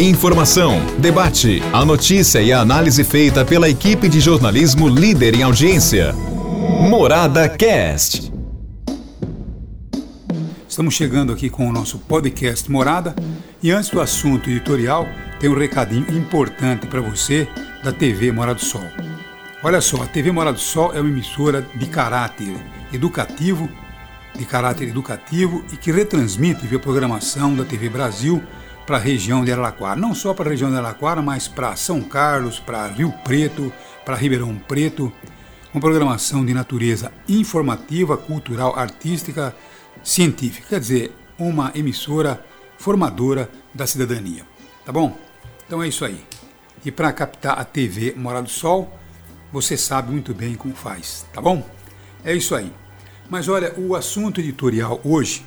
Informação, debate, a notícia e a análise feita pela equipe de jornalismo líder em audiência. Morada Cast. Estamos chegando aqui com o nosso podcast Morada e antes do assunto editorial, tem um recadinho importante para você da TV Morada do Sol. Olha só, a TV Morada do Sol é uma emissora de caráter educativo, de caráter educativo e que retransmite a programação da TV Brasil para a região de Araraquara. Não só para a região de Araraquara, mas para São Carlos, para Rio Preto, para Ribeirão Preto. Uma programação de natureza informativa, cultural, artística, científica. Quer dizer, uma emissora formadora da cidadania. Tá bom? Então é isso aí. E para captar a TV Morada do Sol, você sabe muito bem como faz, tá bom? É isso aí. Mas olha, o assunto editorial hoje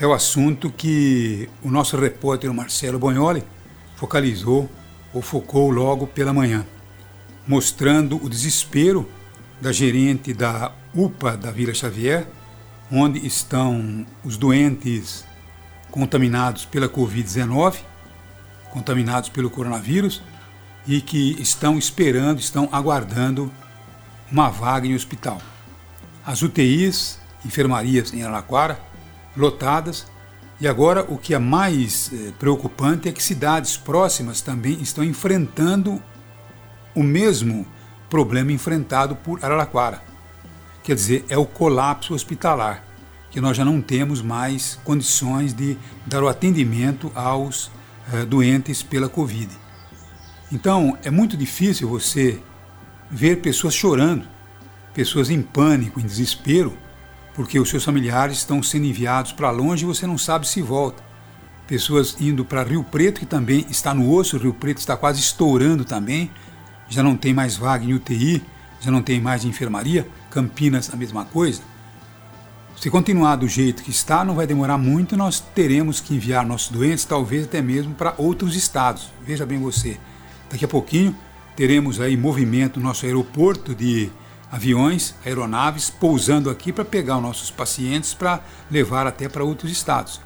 é o assunto que o nosso repórter Marcelo Bonholi focalizou ou focou logo pela manhã, mostrando o desespero da gerente da UPA da Vila Xavier, onde estão os doentes contaminados pela Covid-19, contaminados pelo coronavírus, e que estão esperando, estão aguardando uma vaga em hospital. As UTIs, enfermarias em Araraquara, lotadas. E agora o que é mais eh, preocupante é que cidades próximas também estão enfrentando o mesmo problema enfrentado por Araraquara. Quer dizer, é o colapso hospitalar, que nós já não temos mais condições de dar o atendimento aos eh, doentes pela Covid. Então, é muito difícil você ver pessoas chorando, pessoas em pânico, em desespero, porque os seus familiares estão sendo enviados para longe e você não sabe se volta. Pessoas indo para Rio Preto, que também está no osso, Rio Preto está quase estourando também, já não tem mais vaga em UTI, já não tem mais enfermaria, Campinas a mesma coisa. Se continuar do jeito que está, não vai demorar muito, nós teremos que enviar nossos doentes, talvez até mesmo para outros estados. Veja bem você, daqui a pouquinho teremos aí movimento no nosso aeroporto de aviões, aeronaves pousando aqui para pegar os nossos pacientes para levar até para outros estados.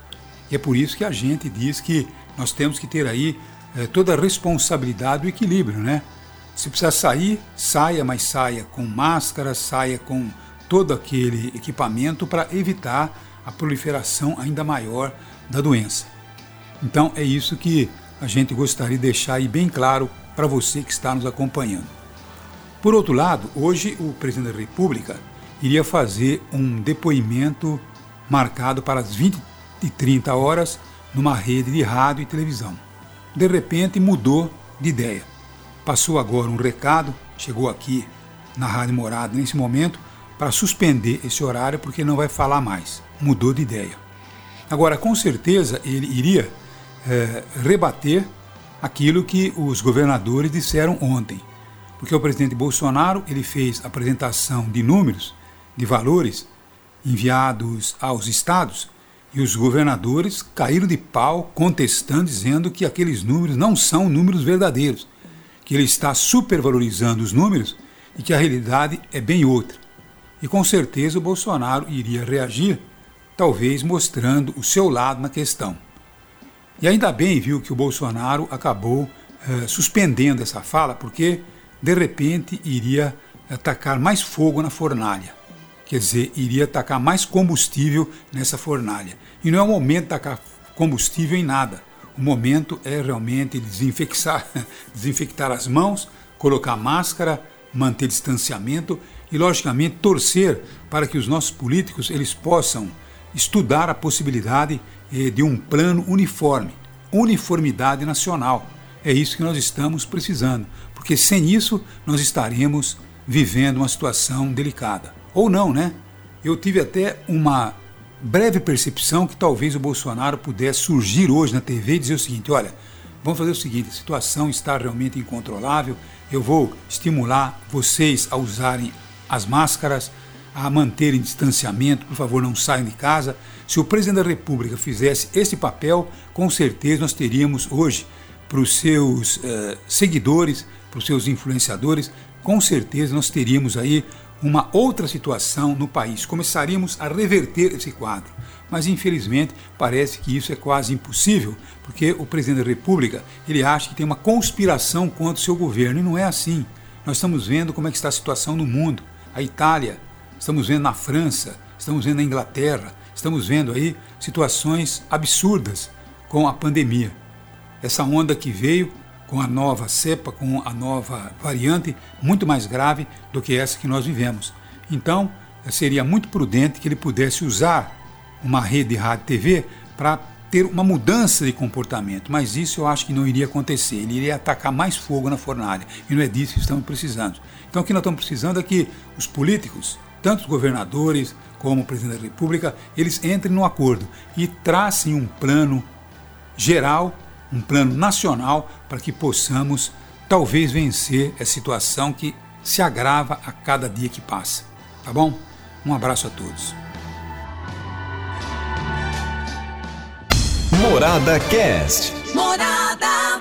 E é por isso que a gente diz que nós temos que ter aí é, toda a responsabilidade do equilíbrio, né? Se precisar sair, saia, mas saia com máscara, saia com todo aquele equipamento para evitar a proliferação ainda maior da doença. Então é isso que a gente gostaria de deixar aí bem claro para você que está nos acompanhando. Por outro lado, hoje o presidente da República iria fazer um depoimento marcado para as 20 e 30 horas numa rede de rádio e televisão. De repente mudou de ideia. Passou agora um recado, chegou aqui na Rádio Morada nesse momento, para suspender esse horário porque não vai falar mais. Mudou de ideia. Agora, com certeza, ele iria é, rebater aquilo que os governadores disseram ontem porque o presidente Bolsonaro ele fez apresentação de números, de valores enviados aos estados e os governadores caíram de pau contestando, dizendo que aqueles números não são números verdadeiros, que ele está supervalorizando os números e que a realidade é bem outra. E com certeza o Bolsonaro iria reagir, talvez mostrando o seu lado na questão. E ainda bem, viu, que o Bolsonaro acabou eh, suspendendo essa fala, porque de repente iria atacar mais fogo na fornalha. Quer dizer, iria atacar mais combustível nessa fornalha. E não é o momento de tacar combustível em nada. O momento é realmente desinfectar, desinfectar as mãos, colocar máscara, manter distanciamento e, logicamente, torcer para que os nossos políticos eles possam estudar a possibilidade eh, de um plano uniforme, uniformidade nacional. É isso que nós estamos precisando porque sem isso nós estaremos vivendo uma situação delicada. Ou não, né? Eu tive até uma breve percepção que talvez o Bolsonaro pudesse surgir hoje na TV e dizer o seguinte: olha, vamos fazer o seguinte, a situação está realmente incontrolável, eu vou estimular vocês a usarem as máscaras, a manterem distanciamento, por favor, não saiam de casa. Se o presidente da República fizesse esse papel, com certeza nós teríamos hoje para os seus uh, seguidores para os seus influenciadores, com certeza nós teríamos aí uma outra situação no país, começaríamos a reverter esse quadro. Mas infelizmente parece que isso é quase impossível, porque o presidente da República ele acha que tem uma conspiração contra o seu governo e não é assim. Nós estamos vendo como é que está a situação no mundo. A Itália, estamos vendo na França, estamos vendo na Inglaterra, estamos vendo aí situações absurdas com a pandemia. Essa onda que veio com a nova cepa, com a nova variante, muito mais grave do que essa que nós vivemos. Então, seria muito prudente que ele pudesse usar uma rede de rádio TV para ter uma mudança de comportamento, mas isso eu acho que não iria acontecer. Ele iria atacar mais fogo na fornalha e não é disso que estamos precisando. Então, o que nós estamos precisando é que os políticos, tanto os governadores como o presidente da República, eles entrem no acordo e tracem um plano geral um plano nacional para que possamos talvez vencer essa situação que se agrava a cada dia que passa. Tá bom? Um abraço a todos. Morada Cast. Morada.